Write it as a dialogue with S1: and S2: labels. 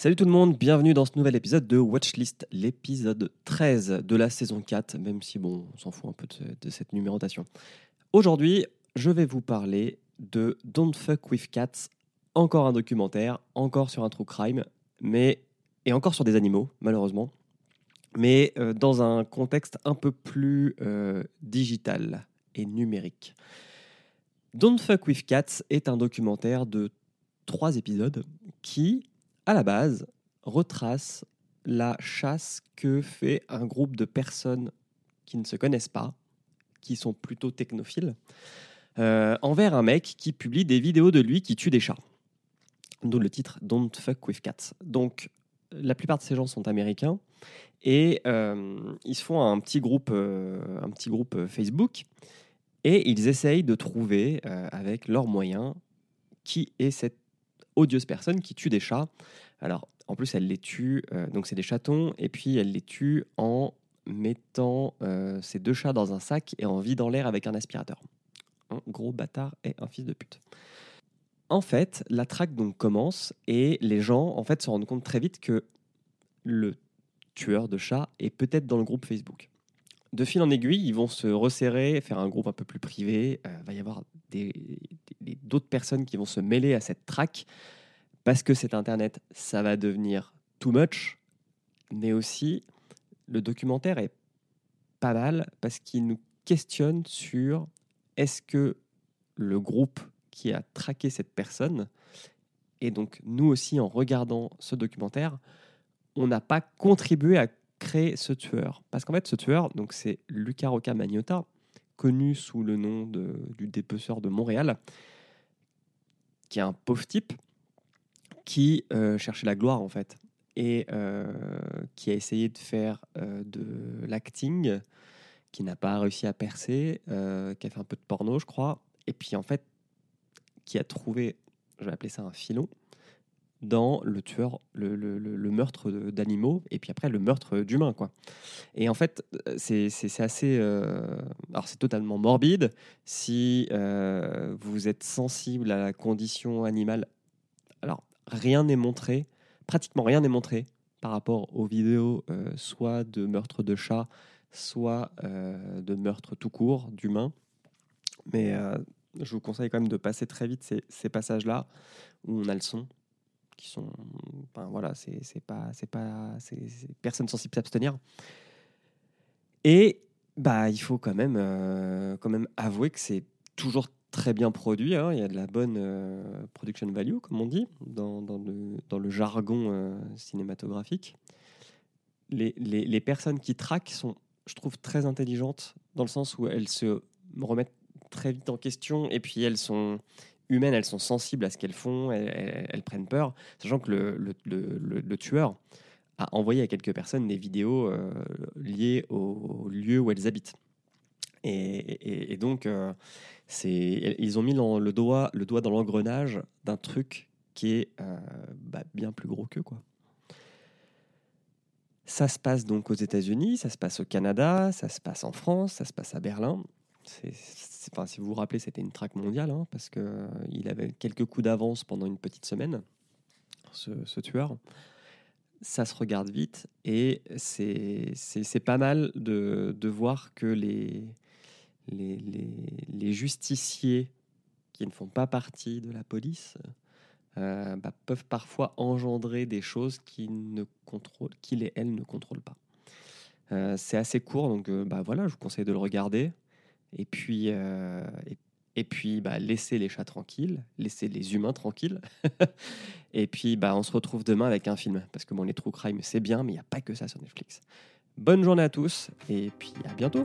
S1: Salut tout le monde, bienvenue dans ce nouvel épisode de Watchlist, l'épisode 13 de la saison 4, même si bon, on s'en fout un peu de, cette numérotation. Aujourd'hui, je vais vous parler de Don't Fuck With Cats, encore un documentaire, encore sur un true crime, mais et encore sur des animaux, malheureusement, mais euh, dans un contexte un peu plus euh, digital et numérique. Don't Fuck With Cats est un documentaire de trois épisodes qui, à la base, retrace la chasse que fait un groupe de personnes qui ne se connaissent pas, qui sont plutôt technophiles, euh, envers un mec qui publie des vidéos de lui qui tue des chats. D'où le titre Don't Fuck With Cats. Donc, la plupart de ces gens sont américains et euh, ils se font un petit groupe, euh, un petit groupe Facebook et ils essayent de trouver avec leurs moyens qui est cette odieuse personne qui tue des chats. Alors, en plus, elle les tue, euh, donc c'est des chatons, et puis elle les tue en mettant euh, ces deux chats dans un sac et en vidant l'air avec un aspirateur. Un gros bâtard et un fils de pute. En fait, la traque donc commence et les gens en fait se rendent compte très vite que le tueur de chats est peut-être dans le groupe Facebook. De fil en aiguille, ils vont se resserrer, faire un groupe un peu plus privé. Il va y avoir des- d'autres personnes qui vont se mêler à cette traque parce que cet Internet, ça va devenir too much. Mais aussi, le documentaire est pas mal parce qu'il nous questionne sur est-ce que le groupe qui a traqué cette personne, et donc nous aussi en regardant ce documentaire, on n'a pas contribué à créer ce tueur. Parce qu'en fait, ce tueur, donc c'est Luca Rocca Magnotta, connu sous le nom de- du dépeceur de Montréal, qui est un pauvre type qui euh, cherchait la gloire en fait et euh, qui a essayé de faire euh, de l'acting, qui n'a pas réussi à percer, qui a fait un peu de porno, je crois, et puis en fait, qui a trouvé, je vais appeler ça un filon, dans le meurtre d'animaux, et puis après le meurtre d'humains, quoi. Et en fait, euh, c'est assez. euh, alors, c'est totalement morbide. Si euh, vous êtes sensible à la condition animale, alors rien n'est montré, pratiquement rien n'est montré par rapport aux vidéos, soit de meurtre de chats, soit de meurtre tout court d'humains. Mais je vous conseille quand même de passer très vite ces passages-là où on a le son qui sont enfin voilà c'est pas c'est pas personne sensible s'abstenir et bah il faut quand même euh, quand même avouer que c'est toujours très bien produit hein. il y a de la bonne euh, production value comme on dit dans, dans le dans le jargon euh, cinématographique les, les, les personnes qui traquent sont je trouve très intelligentes dans le sens où elles se remettent très vite en question et puis elles sont humaines, elles sont sensibles à ce qu'elles font, elles, prennent peur, sachant que le, tueur a envoyé à quelques personnes des vidéos euh, liées au, lieu où elles habitent. Et, donc, euh, ils ont mis le doigt, le dans l'engrenage d'un truc qui est euh, bah, bien plus gros qu'eux, quoi. Ça se passe donc aux États-Unis, ça se passe au Canada, ça se passe en France, ça se passe à Berlin. Enfin, si vous vous rappelez, c'était une traque mondiale, hein, parce qu'il avait quelques coups d'avance pendant une petite semaine, ce, tueur. Ça se regarde vite, et c'est pas mal de, voir que les, justiciers qui ne font pas partie de la police euh, bah, peuvent parfois engendrer des choses qu'ils ne et elles ne contrôlent pas. Euh, c'est assez court, donc euh, bah, voilà, je vous conseille de le regarder. Et puis, euh, et, puis bah, laissez les chats tranquilles, laissez les humains tranquilles. et puis, bah, on se retrouve demain avec un film. Parce que bon, les true crime, c'est bien, mais il n'y a pas que ça sur Netflix. Bonne journée à tous, et puis à bientôt.